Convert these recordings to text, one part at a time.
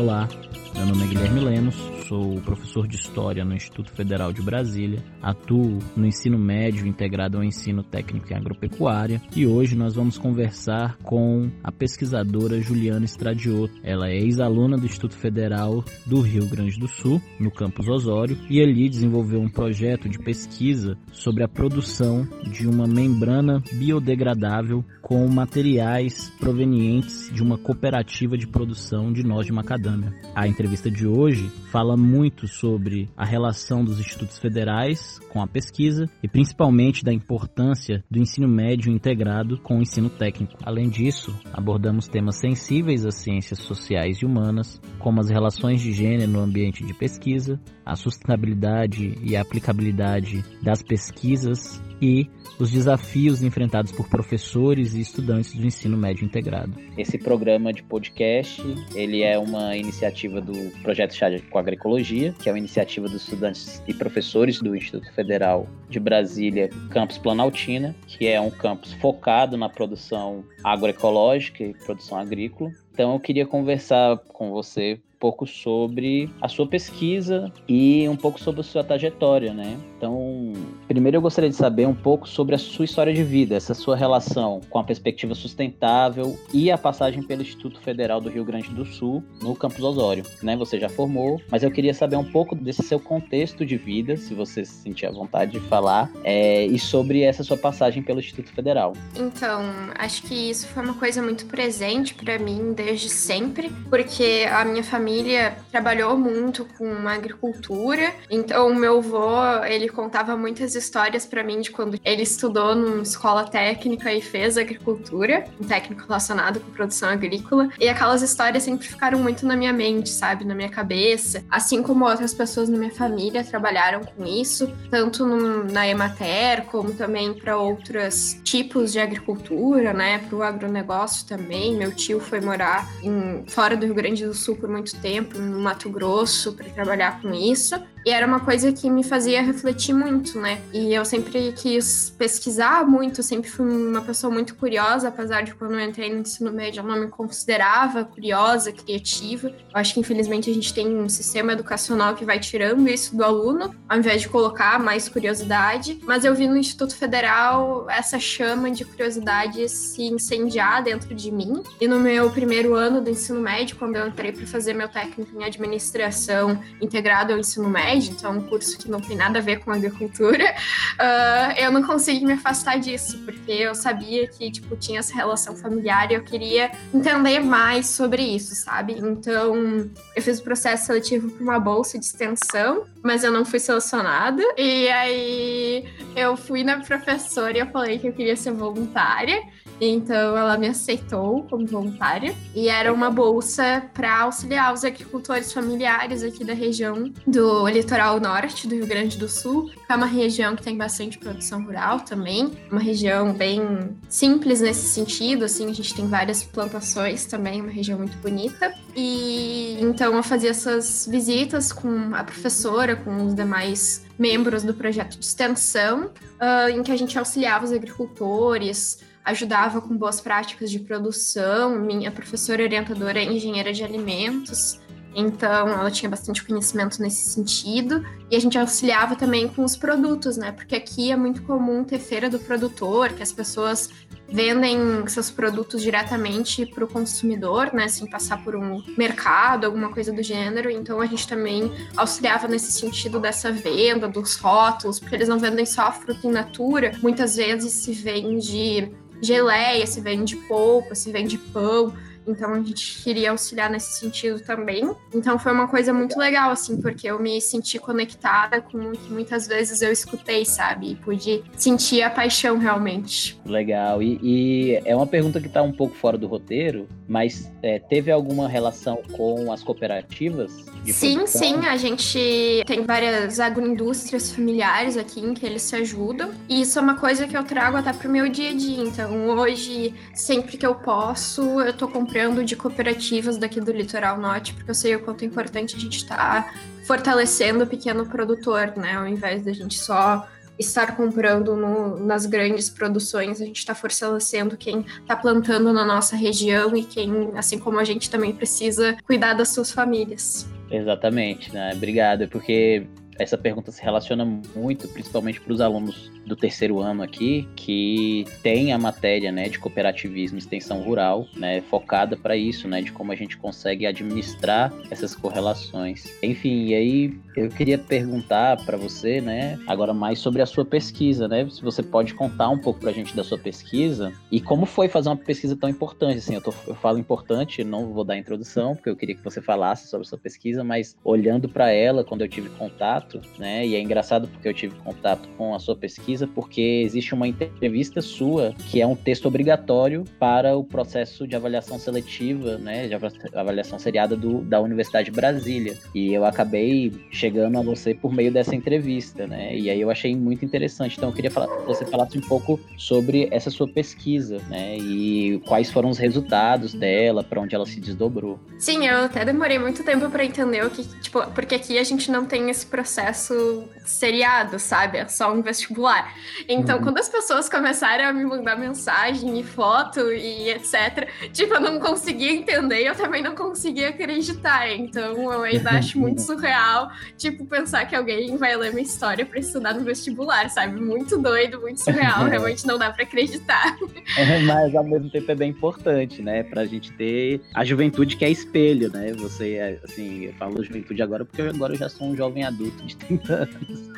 Olá, meu nome é Guilherme Lemos, sou professor de História no Instituto Federal de Brasília, atuo no ensino médio integrado ao ensino técnico em agropecuária e hoje nós vamos conversar com a pesquisadora Juliana Estradioto. Ela é ex-aluna do Instituto Federal do Rio Grande do Sul, no campus Osório, e ali desenvolveu um projeto de pesquisa sobre a produção de uma membrana biodegradável com materiais provenientes de uma cooperativa de produção de noz de macadâmia. A entrevista de hoje fala muito sobre a relação dos institutos federais com a pesquisa e principalmente da importância do ensino médio integrado com o ensino técnico. Além disso, abordamos temas sensíveis às ciências sociais e humanas, como as relações de gênero no ambiente de pesquisa, a sustentabilidade e a aplicabilidade das pesquisas e os desafios enfrentados por professores e estudantes do ensino médio integrado. Esse programa de podcast, ele é uma iniciativa do Projeto Chá com Agroecologia, que é uma iniciativa dos estudantes e professores do Instituto Federal de Brasília, Campus Planaltina, que é um campus focado na produção agroecológica e produção agrícola. Então eu queria conversar com você pouco sobre a sua pesquisa e um pouco sobre a sua trajetória, né? Então, primeiro eu gostaria de saber um pouco sobre a sua história de vida, essa sua relação com a perspectiva sustentável e a passagem pelo Instituto Federal do Rio Grande do Sul, no campus Osório, né? Você já formou, mas eu queria saber um pouco desse seu contexto de vida, se você se sentir à vontade de falar, é, e sobre essa sua passagem pelo Instituto Federal. Então, acho que isso foi uma coisa muito presente para mim desde sempre, porque a minha família família trabalhou muito com agricultura, então meu avô, ele contava muitas histórias para mim de quando ele estudou numa escola técnica e fez agricultura, um técnico relacionado com produção agrícola, e aquelas histórias sempre ficaram muito na minha mente, sabe, na minha cabeça, assim como outras pessoas na minha família trabalharam com isso, tanto no, na Emater, como também para outros tipos de agricultura, né, para o agronegócio também. Meu tio foi morar em, fora do Rio Grande do Sul por muito tempo no Mato Grosso para trabalhar com isso. E era uma coisa que me fazia refletir muito, né? E eu sempre quis pesquisar muito, sempre fui uma pessoa muito curiosa, apesar de quando eu entrei no ensino médio eu não me considerava curiosa, criativa. Eu acho que infelizmente a gente tem um sistema educacional que vai tirando isso do aluno, ao invés de colocar mais curiosidade. Mas eu vi no Instituto Federal essa chama de curiosidade se incendiar dentro de mim. E no meu primeiro ano do ensino médio, quando eu entrei para fazer meu técnico em administração integrado ao ensino médio, então é um curso que não tem nada a ver com agricultura, uh, eu não consegui me afastar disso, porque eu sabia que, tipo, tinha essa relação familiar e eu queria entender mais sobre isso, sabe? Então, eu fiz o processo seletivo para uma bolsa de extensão, mas eu não fui selecionada, e aí eu fui na professora e eu falei que eu queria ser voluntária, então ela me aceitou como voluntária. E era uma bolsa para auxiliar os agricultores familiares aqui da região do litoral norte do Rio Grande do Sul, que é uma região que tem bastante produção rural também, uma região bem simples nesse sentido, assim, a gente tem várias plantações também, uma região muito bonita. E então eu fazia essas visitas com a professora, com os demais membros do projeto de extensão, uh, em que a gente auxiliava os agricultores, ajudava com boas práticas de produção. Minha professora orientadora é engenheira de alimentos, então ela tinha bastante conhecimento nesse sentido. E a gente auxiliava também com os produtos, né? Porque aqui é muito comum ter feira do produtor, que as pessoas vendem seus produtos diretamente para o consumidor, né, sem passar por um mercado, alguma coisa do gênero. Então a gente também auxiliava nesse sentido dessa venda, dos rótulos, porque eles não vendem só fruta in natura, muitas vezes se vende geleia, se vende polpa, se vende pão. Então a gente queria auxiliar nesse sentido também. Então foi uma coisa muito legal, assim, porque eu me senti conectada com o que muitas vezes eu escutei, sabe? E pude sentir a paixão realmente. Legal. E, e é uma pergunta que está um pouco fora do roteiro, mas é, teve alguma relação com as cooperativas? sim, produção? sim. A gente tem várias agroindústrias familiares aqui em que eles se ajudam. E isso é uma coisa que eu trago até pro meu dia a dia. Então hoje, sempre que eu posso, eu tô comprando comprando de cooperativas daqui do litoral norte, porque eu sei o quanto é importante a gente estar tá fortalecendo o pequeno produtor, né? Ao invés da gente só estar comprando no, nas grandes produções, a gente está fortalecendo quem está plantando na nossa região e quem, assim como a gente, também precisa cuidar das suas famílias. Exatamente, né? Obrigado, porque essa pergunta se relaciona muito, principalmente para os alunos do terceiro ano aqui, que tem a matéria né, de cooperativismo e extensão rural, né, focada para isso, né, de como a gente consegue administrar essas correlações. Enfim, e aí eu queria perguntar para você, né, agora mais sobre a sua pesquisa, né, se você pode contar um pouco para a gente da sua pesquisa e como foi fazer uma pesquisa tão importante, assim, eu, tô, eu falo importante, não vou dar introdução, porque eu queria que você falasse sobre a sua pesquisa, mas olhando para ela, quando eu tive contato, né, e é engraçado porque eu tive contato com a sua pesquisa, porque existe uma entrevista sua que é um texto obrigatório para o processo de avaliação seletiva, né, de avaliação seriada do, da Universidade de Brasília. E eu acabei chegando a você por meio dessa entrevista, né? E aí eu achei muito interessante. Então eu queria falar, que você falasse um pouco sobre essa sua pesquisa, né? E quais foram os resultados dela, para onde ela se desdobrou. Sim, eu até demorei muito tempo para entender o que, tipo, porque aqui a gente não tem esse processo seriado, sabe? É só um vestibular. Então, uhum. quando as pessoas começaram a me mandar mensagem e foto e etc., tipo, eu não conseguia entender e eu também não conseguia acreditar. Então, eu ainda acho muito surreal, tipo, pensar que alguém vai ler minha história para estudar no vestibular, sabe? Muito doido, muito surreal, realmente não dá para acreditar. Mas ao mesmo tempo é bem importante, né? Pra gente ter a juventude que é espelho, né? Você, é, assim, eu falo juventude agora porque agora eu já sou um jovem adulto de 30 anos.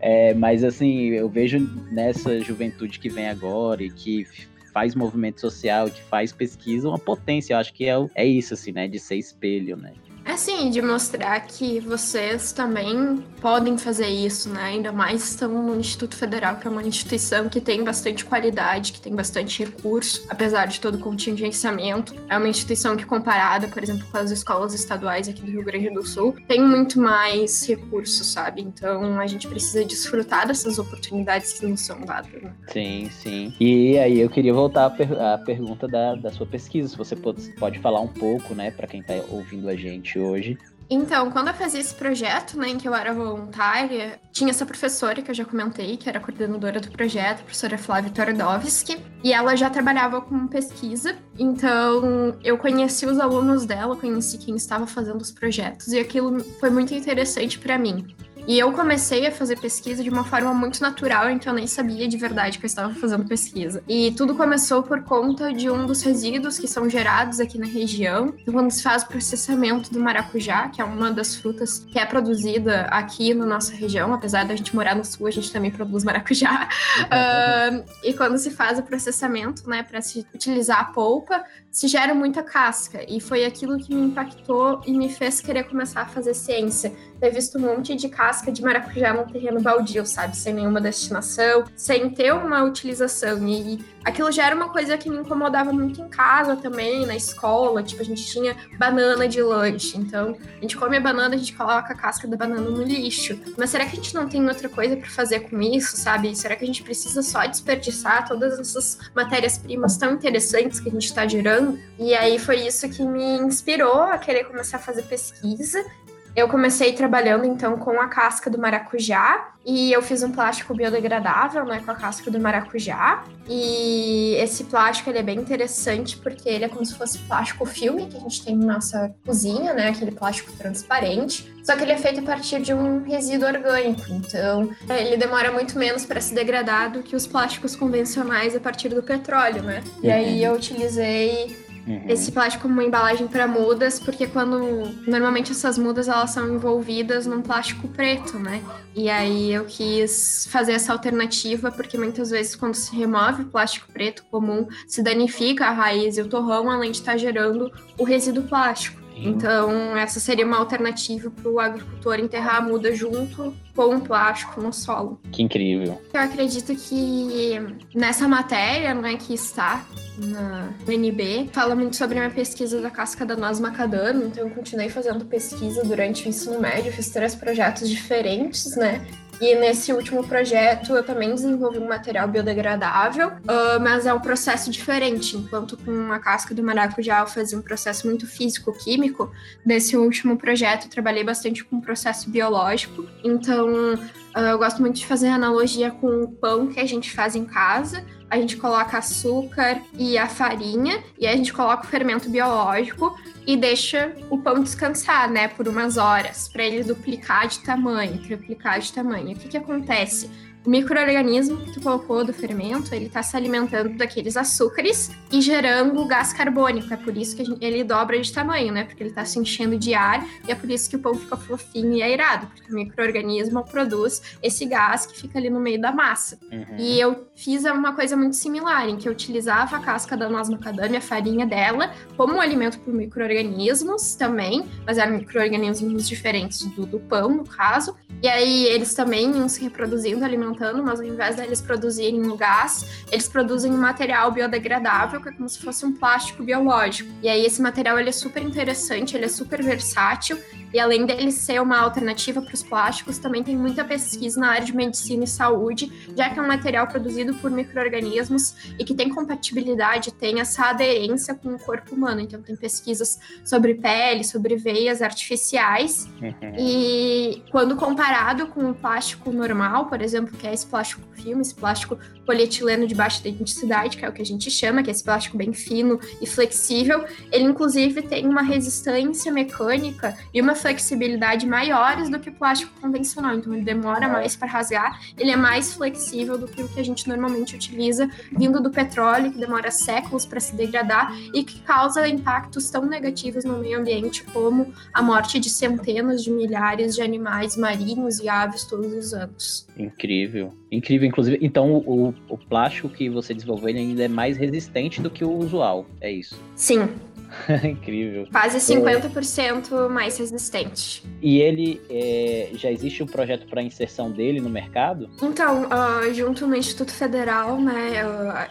É, mas assim, eu vejo nessa juventude que vem agora e que faz movimento social, que faz pesquisa, uma potência. Eu acho que é, é isso, assim, né? De ser espelho, né? É sim, de mostrar que vocês também podem fazer isso, né? Ainda mais estão no Instituto Federal, que é uma instituição que tem bastante qualidade, que tem bastante recurso, apesar de todo o contingenciamento. É uma instituição que, comparada, por exemplo, com as escolas estaduais aqui do Rio Grande do Sul, tem muito mais recursos, sabe? Então a gente precisa desfrutar dessas oportunidades que nos são dadas. Né? Sim, sim. E aí eu queria voltar à, per à pergunta da, da sua pesquisa, se você pode, pode falar um pouco, né, para quem está ouvindo a gente gente hoje. Então, quando eu fazia esse projeto, né, em que eu era voluntária, tinha essa professora que eu já comentei, que era coordenadora do projeto, a professora Flávia Torodowski, e ela já trabalhava com pesquisa, então eu conheci os alunos dela, conheci quem estava fazendo os projetos, e aquilo foi muito interessante para mim. E eu comecei a fazer pesquisa de uma forma muito natural, então eu nem sabia de verdade que eu estava fazendo pesquisa. E tudo começou por conta de um dos resíduos que são gerados aqui na região. Então, quando se faz o processamento do maracujá, que é uma das frutas que é produzida aqui na nossa região, apesar da gente morar no sul, a gente também produz maracujá. uh, e quando se faz o processamento, né, para se utilizar a polpa, se gera muita casca. E foi aquilo que me impactou e me fez querer começar a fazer ciência. Ter visto um monte de casca de maracujá num terreno baldio, sabe? Sem nenhuma destinação, sem ter uma utilização. E aquilo já era uma coisa que me incomodava muito em casa também, na escola. Tipo, a gente tinha banana de lanche. Então, a gente come a banana, a gente coloca a casca da banana no lixo. Mas será que a gente não tem outra coisa para fazer com isso, sabe? Será que a gente precisa só desperdiçar todas essas matérias-primas tão interessantes que a gente está gerando? E aí foi isso que me inspirou a querer começar a fazer pesquisa eu comecei trabalhando então com a casca do maracujá e eu fiz um plástico biodegradável, né, com a casca do maracujá. E esse plástico ele é bem interessante porque ele é como se fosse plástico filme que a gente tem na nossa cozinha, né, aquele plástico transparente. Só que ele é feito a partir de um resíduo orgânico, então ele demora muito menos para se degradar do que os plásticos convencionais a partir do petróleo, né? E aí eu utilizei Uhum. Esse plástico como uma embalagem para mudas, porque quando normalmente essas mudas elas são envolvidas num plástico preto, né? E aí eu quis fazer essa alternativa porque muitas vezes quando se remove o plástico preto comum, se danifica a raiz e o torrão, além de estar tá gerando o resíduo plástico. Então, essa seria uma alternativa para o agricultor enterrar a muda junto com o plástico no solo. Que incrível. Eu acredito que nessa matéria né, que está na UNB, fala muito sobre a minha pesquisa da casca da noz macadâmia, então eu continuei fazendo pesquisa durante o ensino médio, fiz três projetos diferentes, né? E nesse último projeto eu também desenvolvi um material biodegradável, uh, mas é um processo diferente. Enquanto com a casca do maracujá eu fazia um processo muito físico-químico, nesse último projeto eu trabalhei bastante com um processo biológico. Então uh, eu gosto muito de fazer analogia com o pão que a gente faz em casa a gente coloca açúcar e a farinha, e aí a gente coloca o fermento biológico e deixa o pão descansar, né, por umas horas, para ele duplicar de tamanho, triplicar de tamanho. O que, que acontece? O microorganismo que tu colocou do fermento, ele está se alimentando daqueles açúcares e gerando gás carbônico. É por isso que gente, ele dobra de tamanho, né? Porque ele está se enchendo de ar e é por isso que o pão fica fofinho e airado, porque o microorganismo produz esse gás que fica ali no meio da massa. Uhum. E eu fiz uma coisa muito similar, em que eu utilizava a casca da noz macadâmia, a farinha dela, como um alimento para microorganismos também, mas eram microorganismos diferentes do, do pão, no caso. E aí eles também iam se reproduzindo, alimentando mas ao invés deles produzirem o gás, eles produzem um material biodegradável, que é como se fosse um plástico biológico. E aí esse material ele é super interessante, ele é super versátil e além dele ser uma alternativa para os plásticos, também tem muita pesquisa na área de medicina e saúde, já que é um material produzido por micro-organismos e que tem compatibilidade, tem essa aderência com o corpo humano. Então, tem pesquisas sobre pele, sobre veias artificiais. Uhum. E quando comparado com o plástico normal, por exemplo, que é esse plástico filme, esse plástico polietileno de baixa densidade, que é o que a gente chama, que é esse plástico bem fino e flexível, ele inclusive tem uma resistência mecânica e uma flexibilidade maiores do que o plástico convencional. Então ele demora mais para rasgar, ele é mais flexível do que o que a gente normalmente utiliza vindo do petróleo, que demora séculos para se degradar e que causa impactos tão negativos no meio ambiente como a morte de centenas de milhares de animais marinhos e aves todos os anos. Incrível. Incrível, inclusive. Então, o, o plástico que você desenvolveu ainda é mais resistente do que o usual, é isso? Sim, Incrível. Quase 50% é... mais resistente. E ele é... já existe um projeto para inserção dele no mercado? Então, uh, junto no Instituto Federal, né,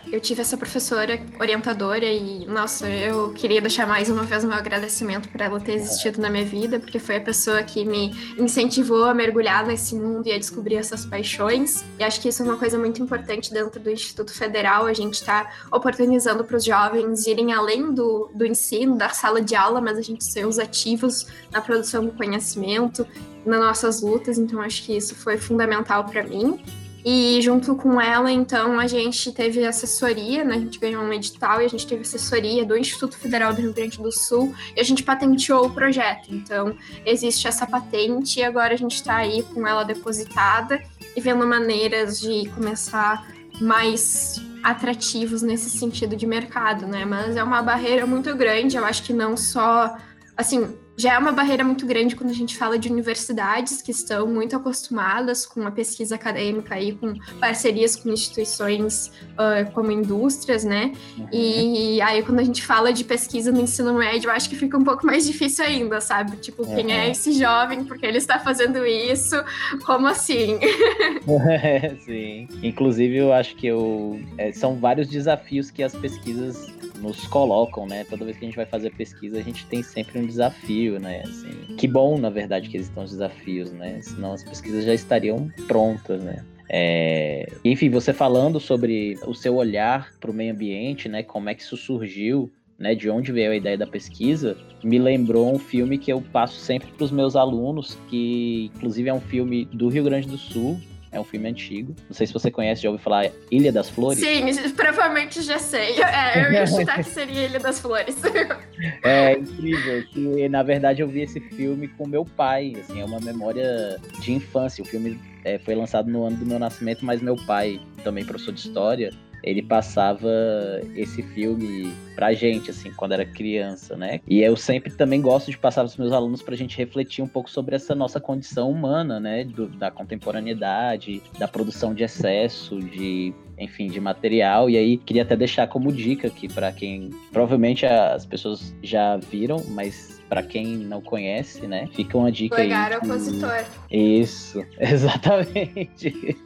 eu, eu, tive essa professora orientadora e, nossa, eu queria deixar mais uma vez meu agradecimento por ela ter existido é. na minha vida, porque foi a pessoa que me incentivou a mergulhar nesse mundo e a descobrir essas paixões. E acho que isso é uma coisa muito importante dentro do Instituto Federal, a gente está oportunizando para os jovens irem além do, do ensino ensino, da sala de aula, mas a gente ser os ativos na produção do conhecimento, nas nossas lutas, então acho que isso foi fundamental para mim. E junto com ela, então, a gente teve assessoria, né? A gente ganhou um edital e a gente teve assessoria do Instituto Federal do Rio Grande do Sul e a gente patenteou o projeto. Então, existe essa patente e agora a gente está aí com ela depositada e vendo maneiras de começar mais atrativos nesse sentido de mercado, né? Mas é uma barreira muito grande, eu acho que não só assim, já é uma barreira muito grande quando a gente fala de universidades que estão muito acostumadas com a pesquisa acadêmica e com parcerias com instituições uh, como indústrias, né? Uhum. E aí quando a gente fala de pesquisa no ensino médio, eu acho que fica um pouco mais difícil ainda, sabe? Tipo, uhum. quem é esse jovem? Por que ele está fazendo isso? Como assim? sim. Inclusive, eu acho que eu, é, são vários desafios que as pesquisas nos colocam, né? Toda vez que a gente vai fazer pesquisa, a gente tem sempre um desafio, né? Assim, que bom, na verdade, que existam os desafios, né? Senão as pesquisas já estariam prontas, né? É... Enfim, você falando sobre o seu olhar para o meio ambiente, né? Como é que isso surgiu, né? De onde veio a ideia da pesquisa, me lembrou um filme que eu passo sempre para os meus alunos, que inclusive é um filme do Rio Grande do Sul, é um filme antigo. Não sei se você conhece, já ouviu falar Ilha das Flores? Sim, provavelmente já sei. É, eu ia chutar que seria Ilha das Flores. É incrível. Que, na verdade, eu vi esse filme com meu pai. Assim, é uma memória de infância. O filme é, foi lançado no ano do meu nascimento, mas meu pai, também professor de história, ele passava esse filme pra gente, assim, quando era criança, né? E eu sempre também gosto de passar pros meus alunos pra gente refletir um pouco sobre essa nossa condição humana, né? Do, da contemporaneidade, da produção de excesso, de enfim, de material. E aí queria até deixar como dica aqui para quem provavelmente as pessoas já viram, mas para quem não conhece, né? Fica uma dica Polegar aí. opositor. Isso, exatamente.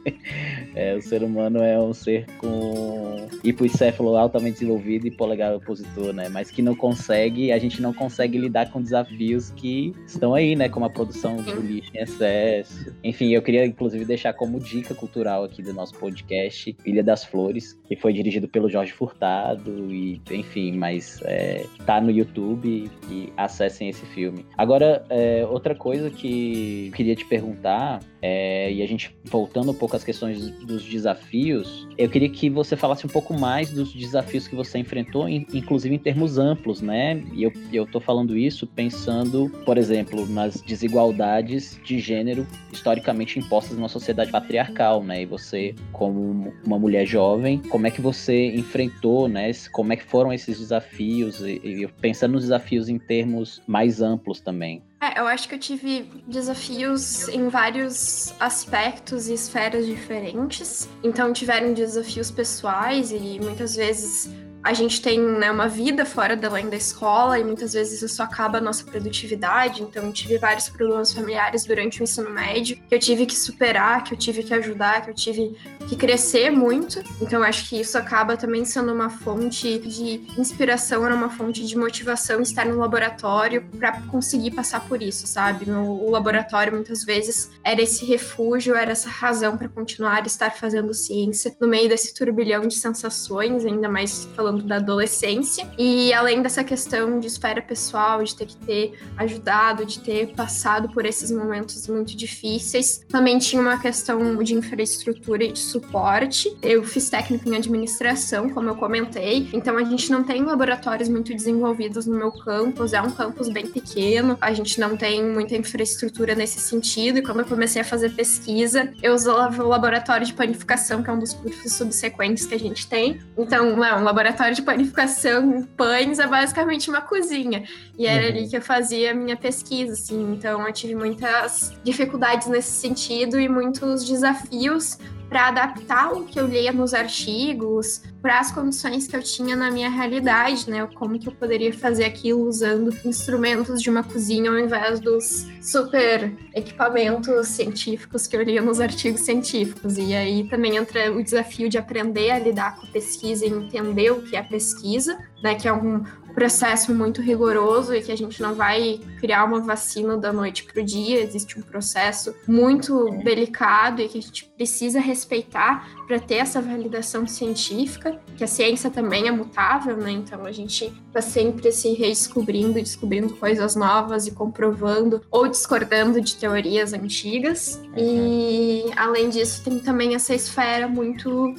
É, o ser humano é um ser com hipoencéfalo altamente desenvolvido e polegar opositor, né? Mas que não consegue, a gente não consegue lidar com desafios que estão aí, né? Como a produção do lixo em excesso. Enfim, eu queria inclusive deixar como dica cultural aqui do nosso podcast Ilha das Flores, que foi dirigido pelo Jorge Furtado e, enfim, mas é, tá no YouTube e acessem esse filme. Agora, é, outra coisa que eu queria te perguntar, é, e a gente voltando um pouco às questões dos desafios, eu queria que você falasse um pouco mais dos desafios que você enfrentou, inclusive em termos amplos, né? E eu, eu tô falando isso pensando, por exemplo, nas desigualdades de gênero historicamente impostas na sociedade patriarcal, né? E você, como uma mulher jovem, como é que você enfrentou, né? Como é que foram esses desafios? E, e pensando nos desafios em termos mais amplos também. É, eu acho que eu tive desafios em vários aspectos e esferas diferentes. Então, tiveram desafios pessoais e muitas vezes a gente tem né, uma vida fora da da escola e muitas vezes isso acaba a nossa produtividade. Então, tive vários problemas familiares durante o ensino médio que eu tive que superar, que eu tive que ajudar, que eu tive que crescer muito. Então, acho que isso acaba também sendo uma fonte de inspiração, era uma fonte de motivação estar no laboratório para conseguir passar por isso, sabe? O laboratório muitas vezes era esse refúgio, era essa razão para continuar estar fazendo ciência no meio desse turbilhão de sensações, ainda mais falando da adolescência. E além dessa questão de esfera pessoal, de ter que ter ajudado, de ter passado por esses momentos muito difíceis, também tinha uma questão de infraestrutura e de suporte. Eu fiz técnico em administração, como eu comentei, então a gente não tem laboratórios muito desenvolvidos no meu campus, é um campus bem pequeno, a gente não tem muita infraestrutura nesse sentido. E quando eu comecei a fazer pesquisa, eu usava o laboratório de panificação, que é um dos cursos subsequentes que a gente tem. Então, é um laboratório laboratório de panificação pães é basicamente uma cozinha. E era uhum. ali que eu fazia a minha pesquisa, assim. Então eu tive muitas dificuldades nesse sentido e muitos desafios para adaptar o que eu lia nos artigos para as condições que eu tinha na minha realidade, né? Como que eu poderia fazer aquilo usando instrumentos de uma cozinha ao invés dos super equipamentos científicos que eu lia nos artigos científicos. E aí também entra o desafio de aprender a lidar com a pesquisa e entender o que é pesquisa, né? Que é um, processo muito rigoroso e que a gente não vai criar uma vacina da noite para o dia. Existe um processo muito delicado e que a gente precisa respeitar para ter essa validação científica, que a ciência também é mutável, né? Então a gente está sempre se redescobrindo, descobrindo coisas novas e comprovando ou discordando de teorias antigas. E além disso, tem também essa esfera muito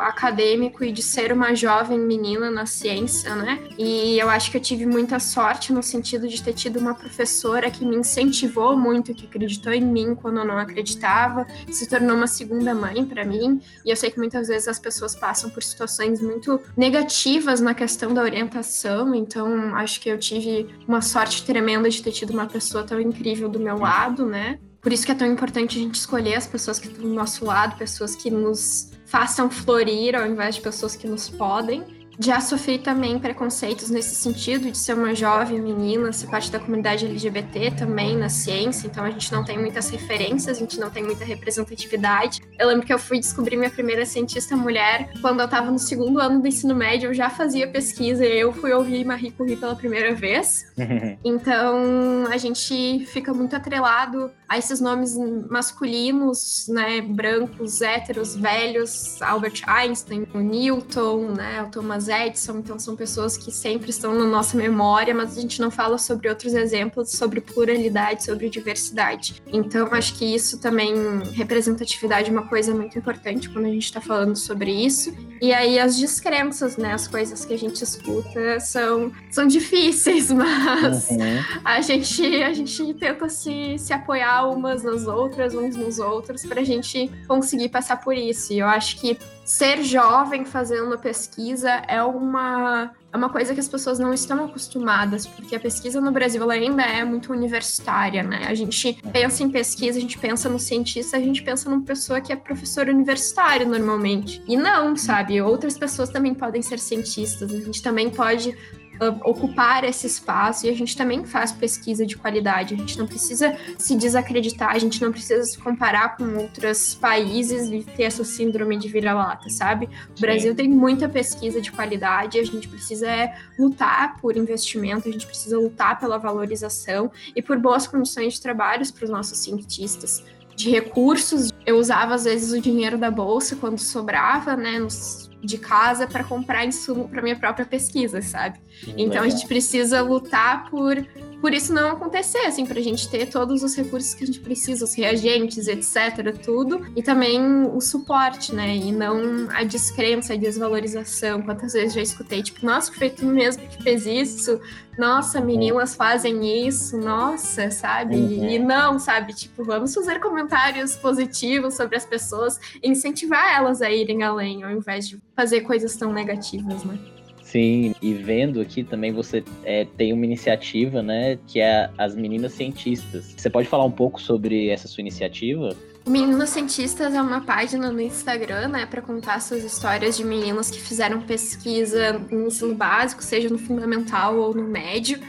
acadêmico e de ser uma jovem menina na ciência, né? E eu acho que eu tive muita sorte no sentido de ter tido uma professora que me incentivou muito, que acreditou em mim quando eu não acreditava, se tornou uma segunda mãe para mim. E eu sei que muitas vezes as pessoas passam por situações muito negativas na questão da orientação, então acho que eu tive uma sorte tremenda de ter tido uma pessoa tão incrível do meu lado, né? Por isso que é tão importante a gente escolher as pessoas que estão do nosso lado, pessoas que nos façam florir ao invés de pessoas que nos podem. Já sofri também preconceitos nesse sentido de ser uma jovem menina, ser parte da comunidade LGBT também na ciência, então a gente não tem muitas referências, a gente não tem muita representatividade. Eu lembro que eu fui descobrir minha primeira cientista mulher quando eu estava no segundo ano do ensino médio, eu já fazia pesquisa e eu fui ouvir Marie Curie pela primeira vez. então a gente fica muito atrelado a esses nomes masculinos, né, brancos, héteros, velhos, Albert Einstein, o Newton, né, o Thomas Edison, então são pessoas que sempre estão na nossa memória, mas a gente não fala sobre outros exemplos, sobre pluralidade, sobre diversidade. Então acho que isso também, representatividade é uma coisa muito importante quando a gente está falando sobre isso. E aí as descrenças, né, as coisas que a gente escuta são, são difíceis, mas uhum. a, gente, a gente tenta se, se apoiar umas nas outras, uns nos outros, para a gente conseguir passar por isso. E eu acho que ser jovem fazendo pesquisa é uma, é uma coisa que as pessoas não estão acostumadas, porque a pesquisa no Brasil ainda é muito universitária, né? A gente pensa em pesquisa, a gente pensa no cientista, a gente pensa numa pessoa que é professor universitário normalmente. E não, sabe? Outras pessoas também podem ser cientistas, a gente também pode uh, ocupar esse espaço e a gente também faz pesquisa de qualidade. A gente não precisa se desacreditar, a gente não precisa se comparar com outros países e ter essa síndrome de vira-lata, sabe? O Sim. Brasil tem muita pesquisa de qualidade, a gente precisa é, lutar por investimento, a gente precisa lutar pela valorização e por boas condições de trabalho para os nossos cientistas de recursos. Eu usava às vezes o dinheiro da bolsa quando sobrava, né, nos de casa para comprar insumo para minha própria pesquisa, sabe? Então a gente precisa lutar por por isso não acontecer, assim, para a gente ter todos os recursos que a gente precisa, os reagentes, etc, tudo, e também o suporte, né? E não a descrença, a desvalorização. Quantas vezes já escutei, tipo, nossa, foi tu mesmo que fez isso, nossa, meninas fazem isso, nossa, sabe? Uhum. E não, sabe? Tipo, vamos fazer comentários positivos sobre as pessoas, incentivar elas a irem além, ao invés de fazer coisas tão negativas, né? Sim, e vendo aqui também você é, tem uma iniciativa, né, que é as Meninas Cientistas. Você pode falar um pouco sobre essa sua iniciativa? Meninas Cientistas é uma página no Instagram, né, para contar suas histórias de meninas que fizeram pesquisa no ensino básico, seja no fundamental ou no médio,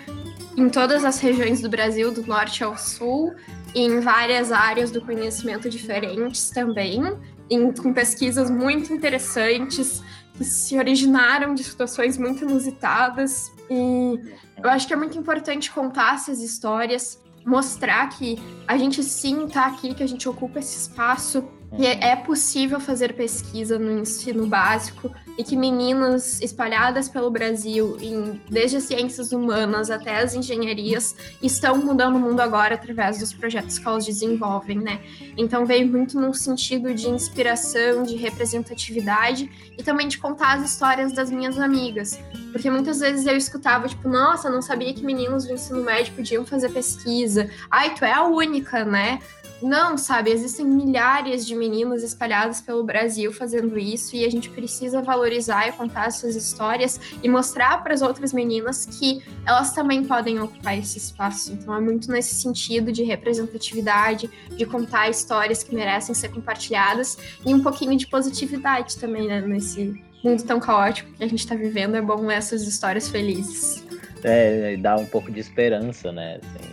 em todas as regiões do Brasil, do norte ao sul, em várias áreas do conhecimento diferentes também, em, com pesquisas muito interessantes que se originaram de situações muito inusitadas. E eu acho que é muito importante contar essas histórias, mostrar que a gente sim está aqui, que a gente ocupa esse espaço que é, é possível fazer pesquisa no ensino básico e que meninas espalhadas pelo Brasil, em, desde as ciências humanas até as engenharias, estão mudando o mundo agora através dos projetos que elas desenvolvem, né? Então veio muito num sentido de inspiração, de representatividade e também de contar as histórias das minhas amigas. Porque muitas vezes eu escutava, tipo, nossa, não sabia que meninos do ensino médio podiam fazer pesquisa. Ai, tu é a única, né? Não, sabe, existem milhares de meninas espalhadas pelo Brasil fazendo isso e a gente precisa valorizar e contar essas histórias e mostrar para as outras meninas que elas também podem ocupar esse espaço. Então é muito nesse sentido de representatividade, de contar histórias que merecem ser compartilhadas e um pouquinho de positividade também, né, nesse mundo tão caótico que a gente está vivendo, é bom essas histórias felizes. É, dá um pouco de esperança, né? Assim,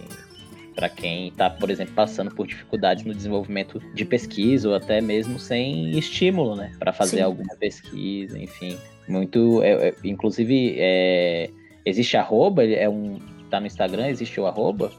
para quem está, por exemplo, passando por dificuldades no desenvolvimento de pesquisa ou até mesmo sem estímulo, né, para fazer Sim. alguma pesquisa, enfim, muito, é, é, inclusive, é, existe arroba, é um, tá no Instagram, existe o arroba?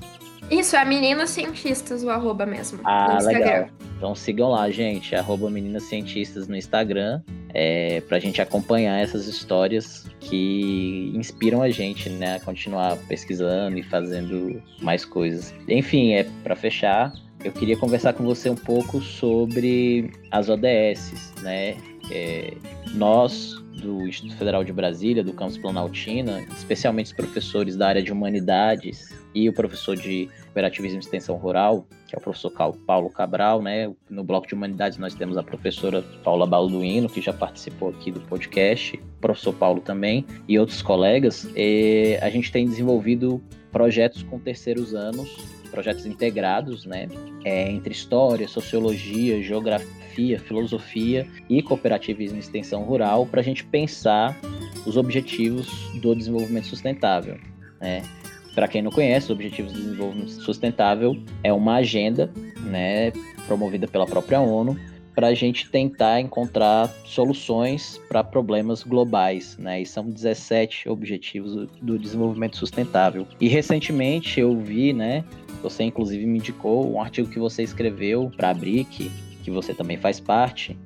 Isso, é Meninas Cientistas, o arroba mesmo. Ah, legal. Então sigam lá, gente, arroba Meninas Cientistas no Instagram, é, pra gente acompanhar essas histórias que inspiram a gente, né, a continuar pesquisando e fazendo mais coisas. Enfim, é para fechar, eu queria conversar com você um pouco sobre as ODS, né? É, nós do Instituto Federal de Brasília, do campus Planaltina, especialmente os professores da área de humanidades e o professor de cooperativismo e extensão rural, que é o professor Paulo Cabral, né? No bloco de humanidades nós temos a professora Paula Balduino, que já participou aqui do podcast, o professor Paulo também e outros colegas. E a gente tem desenvolvido projetos com terceiros anos, projetos integrados, né? É, entre história, sociologia, geografia, filosofia e cooperativismo e extensão rural, para a gente pensar os objetivos do desenvolvimento sustentável. Né? Para quem não conhece, os Objetivos de Desenvolvimento Sustentável é uma agenda né, promovida pela própria ONU para a gente tentar encontrar soluções para problemas globais, né? E são 17 objetivos do desenvolvimento sustentável. E recentemente eu vi, né? Você inclusive me indicou um artigo que você escreveu para a BRIC, que você também faz parte,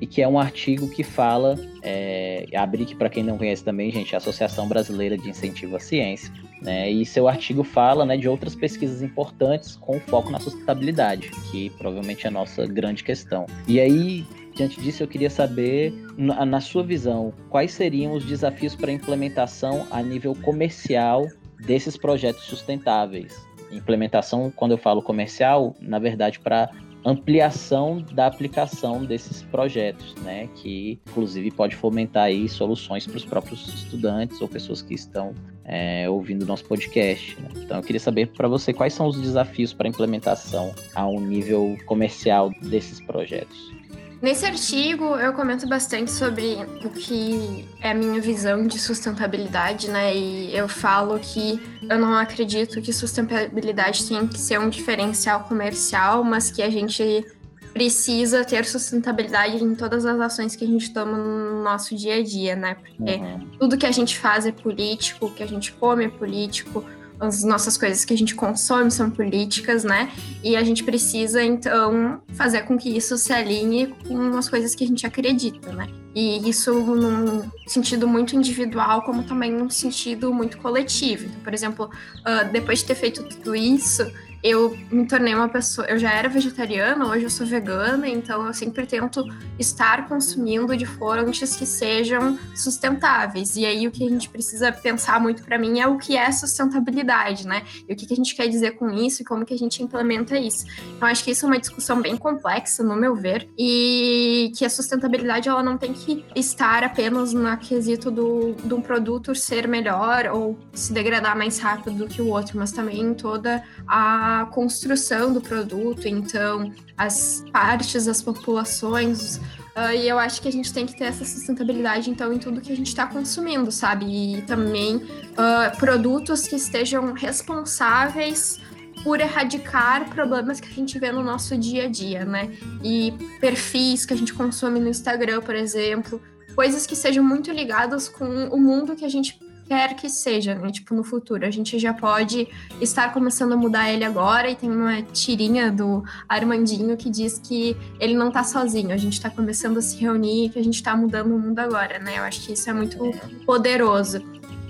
e que é um artigo que fala, é, a BRIC, para quem não conhece também, gente, a Associação Brasileira de Incentivo à Ciência, né, e seu artigo fala né, de outras pesquisas importantes com foco na sustentabilidade, que provavelmente é a nossa grande questão. E aí, diante disso, eu queria saber, na, na sua visão, quais seriam os desafios para implementação a nível comercial desses projetos sustentáveis? Implementação, quando eu falo comercial, na verdade, para ampliação da aplicação desses projetos, né? Que inclusive pode fomentar aí soluções para os próprios estudantes ou pessoas que estão é, ouvindo nosso podcast. Né? Então eu queria saber para você quais são os desafios para implementação a um nível comercial desses projetos. Nesse artigo eu comento bastante sobre o que é a minha visão de sustentabilidade, né? E eu falo que eu não acredito que sustentabilidade tenha que ser um diferencial comercial, mas que a gente precisa ter sustentabilidade em todas as ações que a gente toma no nosso dia a dia, né? Porque uhum. tudo que a gente faz é político, o que a gente come é político, as nossas coisas que a gente consome são políticas, né? E a gente precisa, então, fazer com que isso se alinhe com as coisas que a gente acredita, né? E isso num sentido muito individual, como também num sentido muito coletivo. Então, por exemplo, uh, depois de ter feito tudo isso, eu me tornei uma pessoa. Eu já era vegetariana, hoje eu sou vegana, então eu sempre tento estar consumindo de fontes que sejam sustentáveis. E aí o que a gente precisa pensar muito para mim é o que é sustentabilidade, né? E o que a gente quer dizer com isso e como que a gente implementa isso. Então acho que isso é uma discussão bem complexa, no meu ver, e que a sustentabilidade ela não tem que estar apenas no quesito do, de um produto ser melhor ou se degradar mais rápido do que o outro, mas também toda a a construção do produto, então as partes, as populações. Uh, e eu acho que a gente tem que ter essa sustentabilidade, então, em tudo que a gente está consumindo, sabe? E também uh, produtos que estejam responsáveis por erradicar problemas que a gente vê no nosso dia a dia, né? E perfis que a gente consome no Instagram, por exemplo, coisas que sejam muito ligadas com o mundo que a gente quer que seja, né? Tipo, no futuro. A gente já pode estar começando a mudar ele agora e tem uma tirinha do Armandinho que diz que ele não tá sozinho, a gente tá começando a se reunir que a gente tá mudando o mundo agora, né? Eu acho que isso é muito poderoso.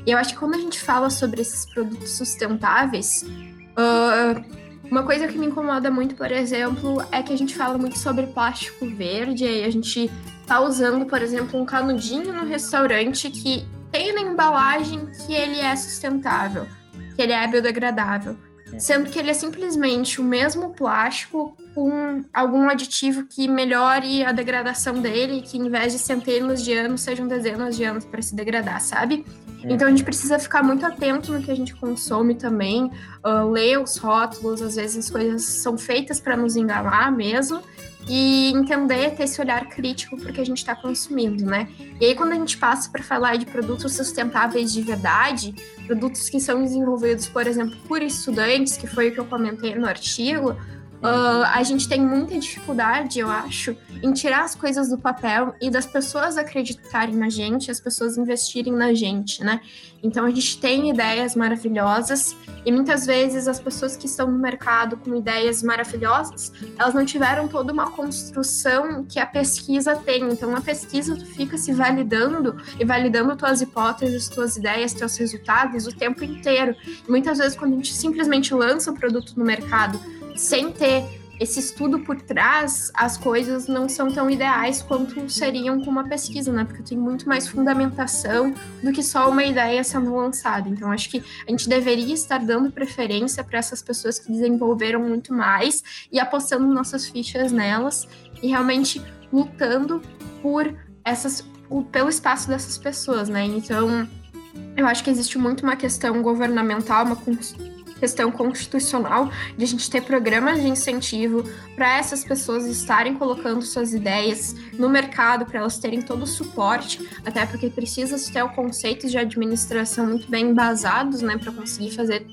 E eu acho que quando a gente fala sobre esses produtos sustentáveis, uh, uma coisa que me incomoda muito, por exemplo, é que a gente fala muito sobre plástico verde e a gente tá usando, por exemplo, um canudinho no restaurante que tem na embalagem que ele é sustentável, que ele é biodegradável, é. sendo que ele é simplesmente o mesmo plástico com algum aditivo que melhore a degradação dele, que em vez de centenas de anos sejam dezenas de anos para se degradar, sabe? É. Então a gente precisa ficar muito atento no que a gente consome também, uh, ler os rótulos, às vezes as coisas são feitas para nos enganar mesmo, e entender, ter esse olhar crítico porque a gente está consumindo, né? E aí, quando a gente passa para falar de produtos sustentáveis de verdade, produtos que são desenvolvidos, por exemplo, por estudantes, que foi o que eu comentei no artigo, Uh, a gente tem muita dificuldade, eu acho, em tirar as coisas do papel e das pessoas acreditarem na gente, as pessoas investirem na gente, né? Então a gente tem ideias maravilhosas e muitas vezes as pessoas que estão no mercado com ideias maravilhosas, elas não tiveram toda uma construção que a pesquisa tem. Então a pesquisa tu fica se validando e validando tuas hipóteses, tuas ideias, teus resultados o tempo inteiro. E muitas vezes quando a gente simplesmente lança o produto no mercado sem ter esse estudo por trás, as coisas não são tão ideais quanto seriam com uma pesquisa, né? Porque tem muito mais fundamentação do que só uma ideia sendo lançada. Então, acho que a gente deveria estar dando preferência para essas pessoas que desenvolveram muito mais e apostando nossas fichas nelas e realmente lutando por essas, pelo espaço dessas pessoas, né? Então, eu acho que existe muito uma questão governamental, uma questão constitucional de a gente ter programas de incentivo para essas pessoas estarem colocando suas ideias no mercado, para elas terem todo o suporte, até porque precisa ter conceitos de administração muito bem embasados, né, para conseguir fazer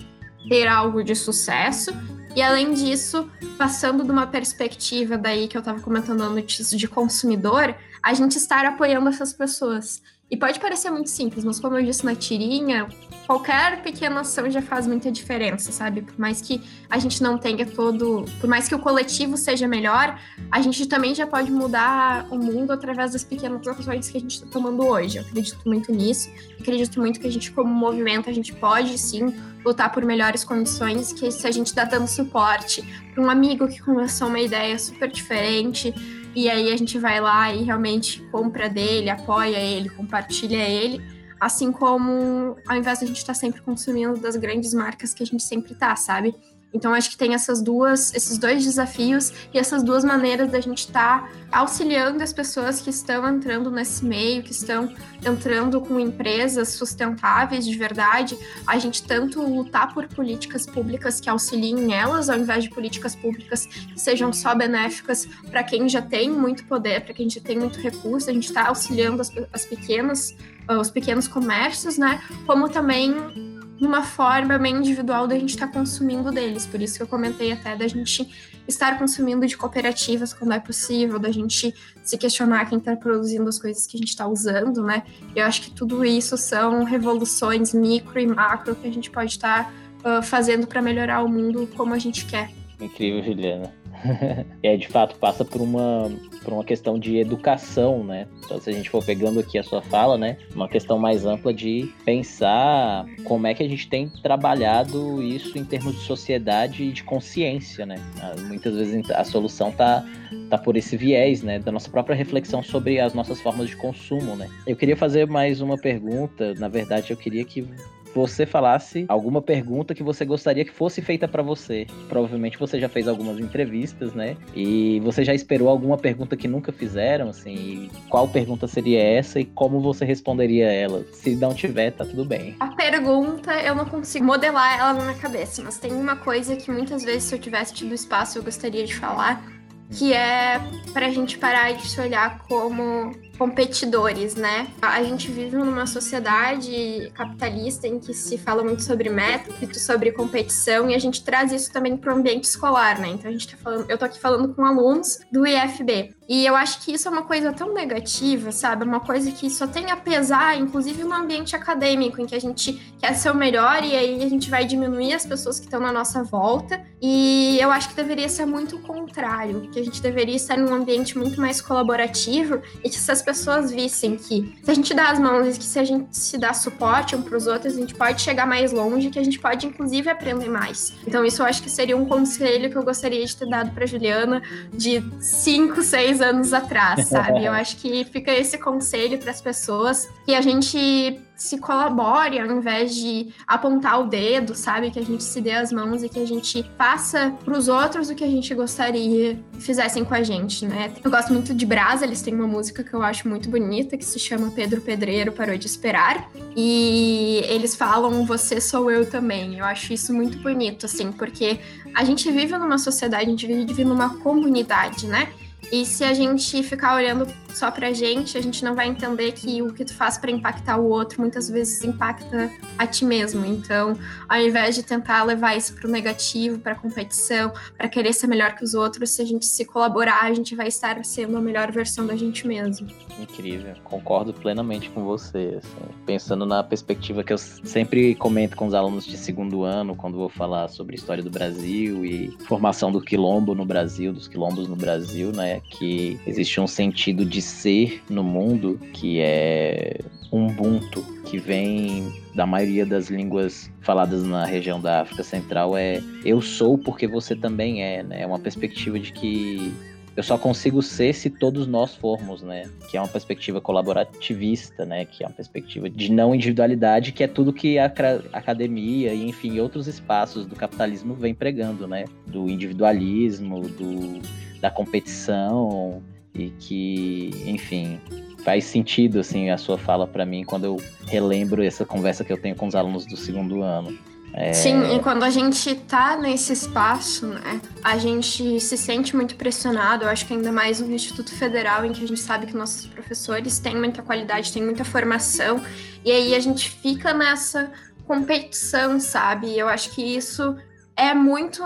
ter algo de sucesso. E além disso, passando de uma perspectiva daí que eu estava comentando antes de consumidor, a gente estar apoiando essas pessoas. E pode parecer muito simples, mas como eu disse na tirinha, qualquer pequena ação já faz muita diferença, sabe? Por mais que a gente não tenha todo. Por mais que o coletivo seja melhor, a gente também já pode mudar o mundo através das pequenas ações que a gente está tomando hoje. Eu acredito muito nisso. Acredito muito que a gente, como movimento, a gente pode sim lutar por melhores condições, que se a gente dá dando suporte para um amigo que começou uma ideia super diferente e aí a gente vai lá e realmente compra dele, apoia ele, compartilha ele. Assim como ao invés de a gente estar tá sempre consumindo das grandes marcas que a gente sempre tá, sabe? Então acho que tem essas duas, esses dois desafios e essas duas maneiras da gente estar tá auxiliando as pessoas que estão entrando nesse meio, que estão entrando com empresas sustentáveis de verdade, a gente tanto lutar por políticas públicas que auxiliem elas, ao invés de políticas públicas que sejam só benéficas para quem já tem muito poder, para quem já tem muito recurso, a gente está auxiliando as, as pequenas, os pequenos comércios, né? Como também numa forma bem individual da gente estar tá consumindo deles. Por isso que eu comentei até da gente estar consumindo de cooperativas quando é possível, da gente se questionar quem está produzindo as coisas que a gente está usando, né? Eu acho que tudo isso são revoluções micro e macro que a gente pode estar tá, uh, fazendo para melhorar o mundo como a gente quer. Incrível, Juliana. é, de fato, passa por uma, por uma questão de educação, né? Então, se a gente for pegando aqui a sua fala, né? Uma questão mais ampla de pensar como é que a gente tem trabalhado isso em termos de sociedade e de consciência, né? Ah, muitas vezes a solução tá, tá por esse viés, né? Da nossa própria reflexão sobre as nossas formas de consumo, né? Eu queria fazer mais uma pergunta. Na verdade, eu queria que você falasse alguma pergunta que você gostaria que fosse feita para você. Provavelmente você já fez algumas entrevistas, né? E você já esperou alguma pergunta que nunca fizeram, assim? qual pergunta seria essa e como você responderia ela? Se não tiver, tá tudo bem. A pergunta eu não consigo modelar ela na minha cabeça, mas tem uma coisa que muitas vezes se eu tivesse tido espaço eu gostaria de falar, que é pra gente parar de se olhar como competidores, né? A gente vive numa sociedade capitalista em que se fala muito sobre método, sobre competição, e a gente traz isso também para o ambiente escolar, né? Então a gente tá falando, eu tô aqui falando com alunos do IFB. E eu acho que isso é uma coisa tão negativa, sabe? Uma coisa que só tem a pesar, inclusive no ambiente acadêmico, em que a gente quer ser o melhor e aí a gente vai diminuir as pessoas que estão na nossa volta. E eu acho que deveria ser muito o contrário, que a gente deveria estar num ambiente muito mais colaborativo e que essas pessoas vissem que se a gente dá as mãos e que se a gente se dá suporte um para os outros, a gente pode chegar mais longe, que a gente pode inclusive aprender mais. Então isso eu acho que seria um conselho que eu gostaria de ter dado para Juliana de 5, 6 anos atrás, sabe? eu acho que fica esse conselho para as pessoas que a gente se colabore ao invés de apontar o dedo, sabe? Que a gente se dê as mãos e que a gente faça pros outros o que a gente gostaria que fizessem com a gente, né? Eu gosto muito de Brasa, eles têm uma música que eu acho muito bonita que se chama Pedro Pedreiro Parou de Esperar. E eles falam Você sou eu também. Eu acho isso muito bonito, assim, porque a gente vive numa sociedade, a gente vive numa comunidade, né? E se a gente ficar olhando só pra gente, a gente não vai entender que o que tu faz para impactar o outro muitas vezes impacta a ti mesmo. Então, ao invés de tentar levar isso pro negativo, pra competição, para querer ser melhor que os outros, se a gente se colaborar, a gente vai estar sendo a melhor versão da gente mesmo. Incrível, concordo plenamente com você. Assim, pensando na perspectiva que eu sempre comento com os alunos de segundo ano, quando vou falar sobre história do Brasil e formação do quilombo no Brasil, dos quilombos no Brasil, né? Que existe um sentido de ser no mundo que é Ubuntu, que vem da maioria das línguas faladas na região da África Central, é eu sou porque você também é, né? É uma perspectiva de que eu só consigo ser se todos nós formos, né? Que é uma perspectiva colaborativista, né? Que é uma perspectiva de não individualidade, que é tudo que a academia e, enfim, outros espaços do capitalismo vem pregando, né? Do individualismo, do, da competição, e que, enfim, faz sentido assim a sua fala para mim quando eu relembro essa conversa que eu tenho com os alunos do segundo ano. É... Sim, e quando a gente tá nesse espaço, né, a gente se sente muito pressionado, eu acho que ainda mais no Instituto Federal, em que a gente sabe que nossos professores têm muita qualidade, têm muita formação, e aí a gente fica nessa competição, sabe? Eu acho que isso é muito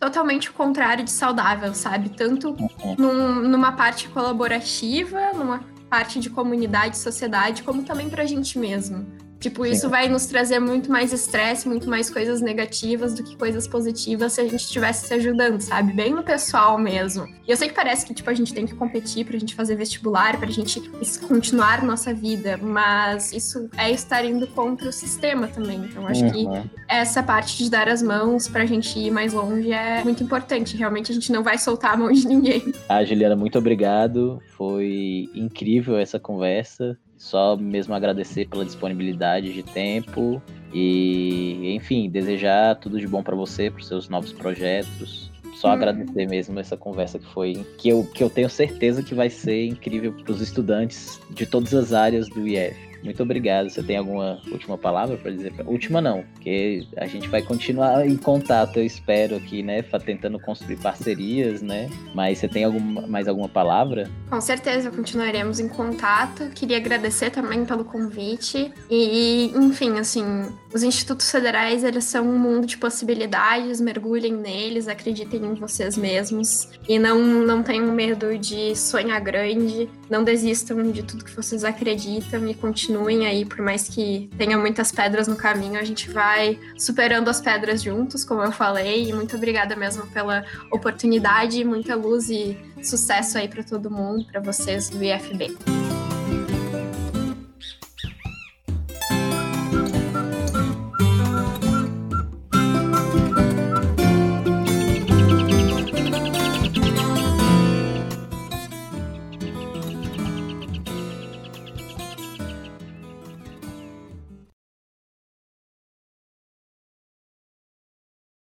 totalmente o contrário de saudável, sabe? Tanto uhum. num, numa parte colaborativa, numa parte de comunidade, sociedade, como também para a gente mesmo. Tipo, isso vai nos trazer muito mais estresse, muito mais coisas negativas do que coisas positivas se a gente estivesse se ajudando, sabe? Bem no pessoal mesmo. E eu sei que parece que, tipo, a gente tem que competir pra gente fazer vestibular, pra gente continuar nossa vida, mas isso é estar indo contra o sistema também. Então, acho uhum. que essa parte de dar as mãos pra gente ir mais longe é muito importante. Realmente, a gente não vai soltar a mão de ninguém. Ah, Juliana, muito obrigado. Foi incrível essa conversa Só mesmo agradecer pela disponibilidade de tempo e, enfim, desejar tudo de bom para você, para seus novos projetos. Só hum. agradecer mesmo essa conversa que foi, que eu, que eu tenho certeza que vai ser incrível para os estudantes de todas as áreas do IF. Muito obrigado. Você tem alguma última palavra para dizer? Última não, porque a gente vai continuar em contato, eu espero aqui, né? Tentando construir parcerias, né? Mas você tem alguma, mais alguma palavra? Com certeza, continuaremos em contato. Queria agradecer também pelo convite. E, enfim, assim, os institutos federais, eles são um mundo de possibilidades, mergulhem neles, acreditem em vocês mesmos e não, não tenham medo de sonhar grande, não desistam de tudo que vocês acreditam e continuem aí, por mais que tenha muitas pedras no caminho, a gente vai superando as pedras juntos, como eu falei. E muito obrigada mesmo pela oportunidade, muita luz e sucesso aí para todo mundo, para vocês do IFB.